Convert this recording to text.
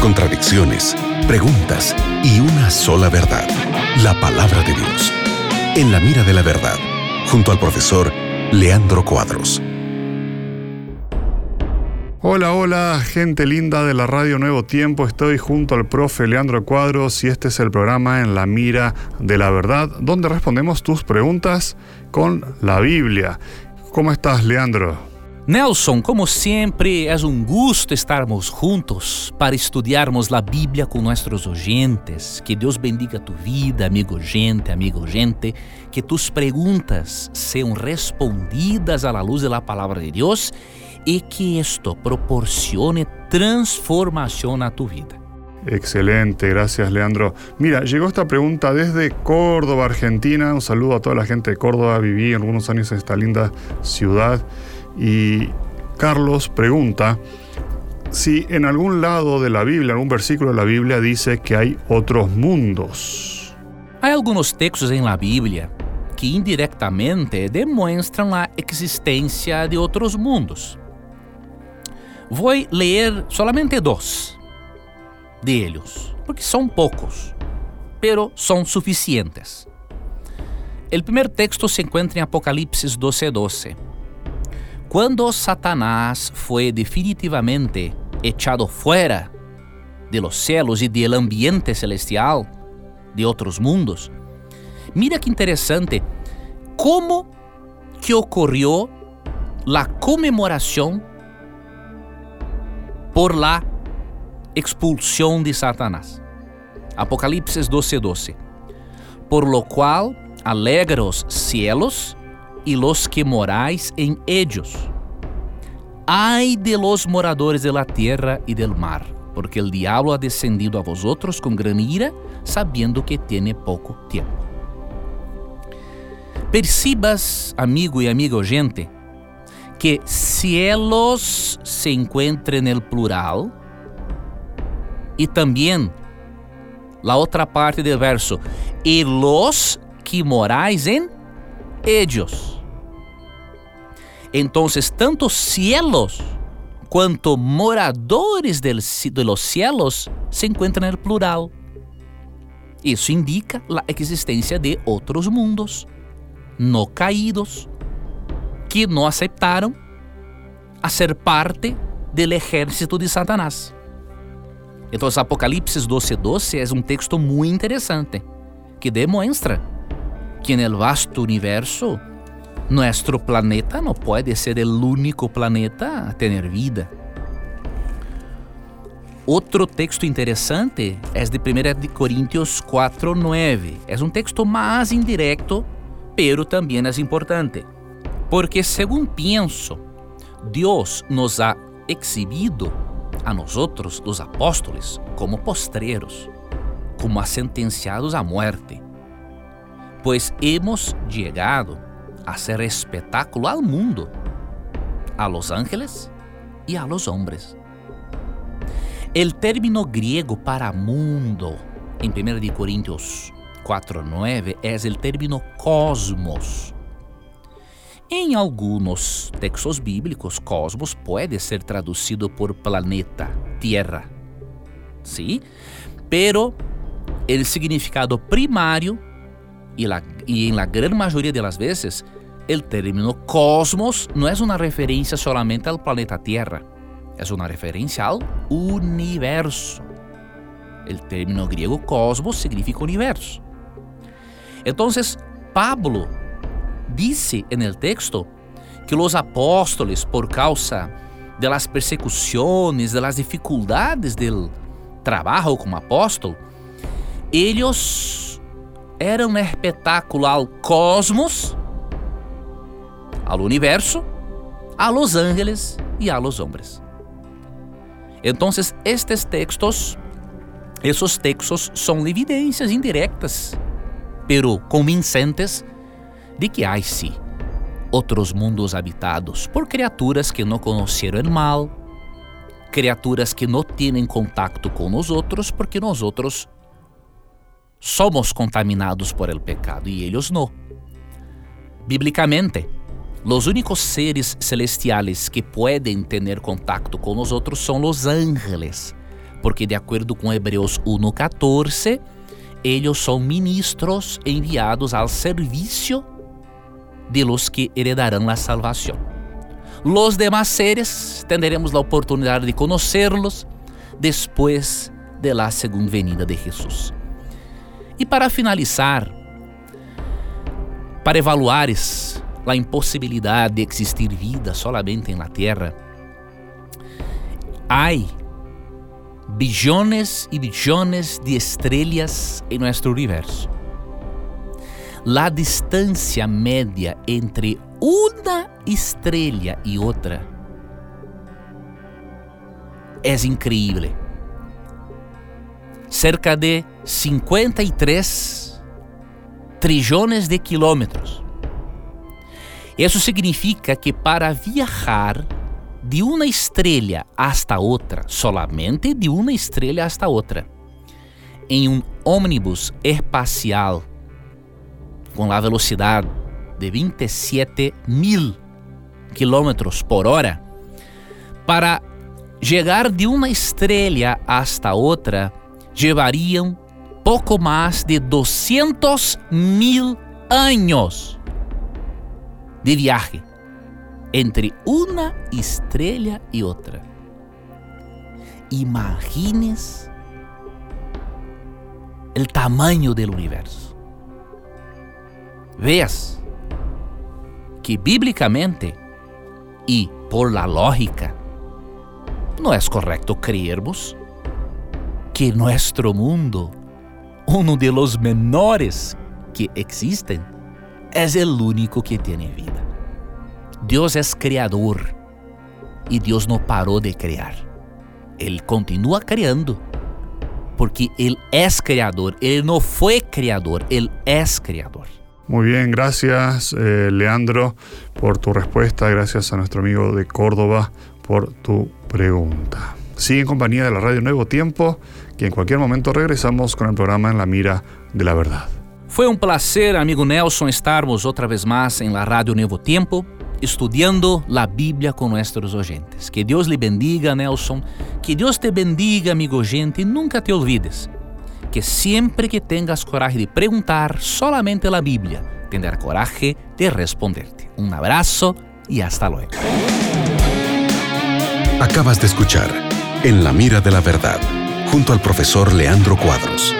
contradicciones, preguntas y una sola verdad, la palabra de Dios. En la mira de la verdad, junto al profesor Leandro Cuadros. Hola, hola, gente linda de la Radio Nuevo Tiempo. Estoy junto al profe Leandro Cuadros y este es el programa En la Mira de la Verdad, donde respondemos tus preguntas con la Biblia. ¿Cómo estás, Leandro? Nelson, como sempre, é um gosto estarmos juntos para estudarmos a Bíblia com nossos oyentes. Que Deus bendiga tu vida, amigo gente, amigo gente. Que tus perguntas sejam respondidas à luz da palavra de Deus e que isto proporcione transformação na tu vida. Excelente, gracias Leandro. Mira, llegó esta pregunta desde Córdoba, Argentina. Un saludo a toda la gente de Córdoba. Viví algunos años en esta linda ciudad. Y Carlos pregunta si en algún lado de la Biblia, algún versículo de la Biblia dice que hay otros mundos. Hay algunos textos en la Biblia que indirectamente demuestran la existencia de otros mundos. Voy a leer solamente dos de ellos, porque son pocos, pero son suficientes. El primer texto se encuentra en Apocalipsis 12:12. 12. Quando Satanás foi definitivamente echado fora de los cielos e del ambiente celestial, de outros mundos, mira que interessante como que ocorreu a comemoração por la expulsão de Satanás. Apocalipse 12:12. 12. Por lo qual alegra os cielos e los que morais em ellos. Ai de los moradores de la tierra e del mar, porque el diablo ha descendido a vosotros con gran ira, sabiendo que tiene pouco tempo. Percibas, amigo e amigo gente, que cielos se encuentra en el plural e também la outra parte del verso, e los que morais en ellos. Entonces, tanto cielos quanto moradores del, de los cielos se encontram no plural. Isso indica a existência de outros mundos não caídos que não aceitaram a ser parte do exército de Satanás. Então, Apocalipse 12:12 12 é um texto muito interessante que demonstra que no vasto universo Nuestro planeta no puede ser el único planeta a tener vida. Outro texto interessante é de 1 Coríntios 4:9. É um texto mais indireto, pero também é importante, porque según penso, Deus nos ha exhibido a nós outros, os apóstolos, como postreros, como sentenciados à morte, pois hemos chegado hacer espectáculo al mundo, a los ángeles y a los hombres. El término griego para mundo en 1 Corintios 4:9 es el término cosmos. Em alguns textos bíblicos, cosmos pode ser traduzido por planeta, tierra. ¿Sí? Pero el significado primário e, la, y en la gran mayoría de las veces, el término cosmos no es una referencia solamente al planeta Tierra, es una referencia al universo. El término griego cosmos significa universo. Entonces, Pablo dice en el texto que los apóstoles, por causa de las persecuciones, de las dificultades del trabajo como apóstolo, ellos era um espetáculo ao cosmos, ao universo, a los ángeles e a los hombres. Então, estes textos, esses textos são evidências indiretas, pero convincentes, de que há sim outros mundos habitados por criaturas que não conheceram o mal, criaturas que não têm contato com nós outros, porque nós outros somos contaminados por el pecado y ellos no. Bíblicamente, los únicos seres celestiales que pueden tener contacto con nosotros son los ángeles, porque de acordo com Hebreus 1:14, eles são ministros enviados ao serviço de los que heredarão a salvação. Los demás seres tendremos a oportunidade de conhecê-los depois de la segunda venida de Jesus. E para finalizar, para evaluares a impossibilidade de existir vida solamente na Terra, há billones e billones de estrelas em nosso universo. La distância média entre uma estrela e outra é incrível. Cerca de 53 trilhões de quilômetros. Isso significa que para viajar de uma estrela hasta outra, solamente de uma estrela hasta outra, em um ônibus espacial com a velocidade de 27 mil quilômetros por hora, para chegar de uma estrela hasta outra, levariam pouco mais de 200 mil anos de viagem entre uma estrela e outra. Imagines o tamanho do universo. Veas que bíblicamente e por la lógica não é correto creermos que nosso mundo, um de los menores que existem, é o único que tem vida. Deus é criador e Deus não parou de criar. Ele continua criando porque Ele é criador. Ele não foi criador, Ele é criador. Muy bien, gracias eh, Leandro por tu respuesta, gracias a nuestro amigo de Córdoba por tu pregunta. Sigue en compañía de la Radio Nuevo Tiempo, que en cualquier momento regresamos con el programa En la Mira de la Verdad. Foi um prazer, amigo Nelson, estarmos outra vez mais em la Rádio Novo Tempo, estudando a Bíblia com nossos oyentes. Que Deus lhe bendiga, Nelson. Que Deus te bendiga, amigo oyente, e nunca te olvides que sempre que tengas coragem de perguntar solamente a Bíblia, tendrá coragem de responderte. Um abraço e hasta luego. Acabas de escuchar En la Mira de la Verdad, junto al profesor Leandro Cuadros.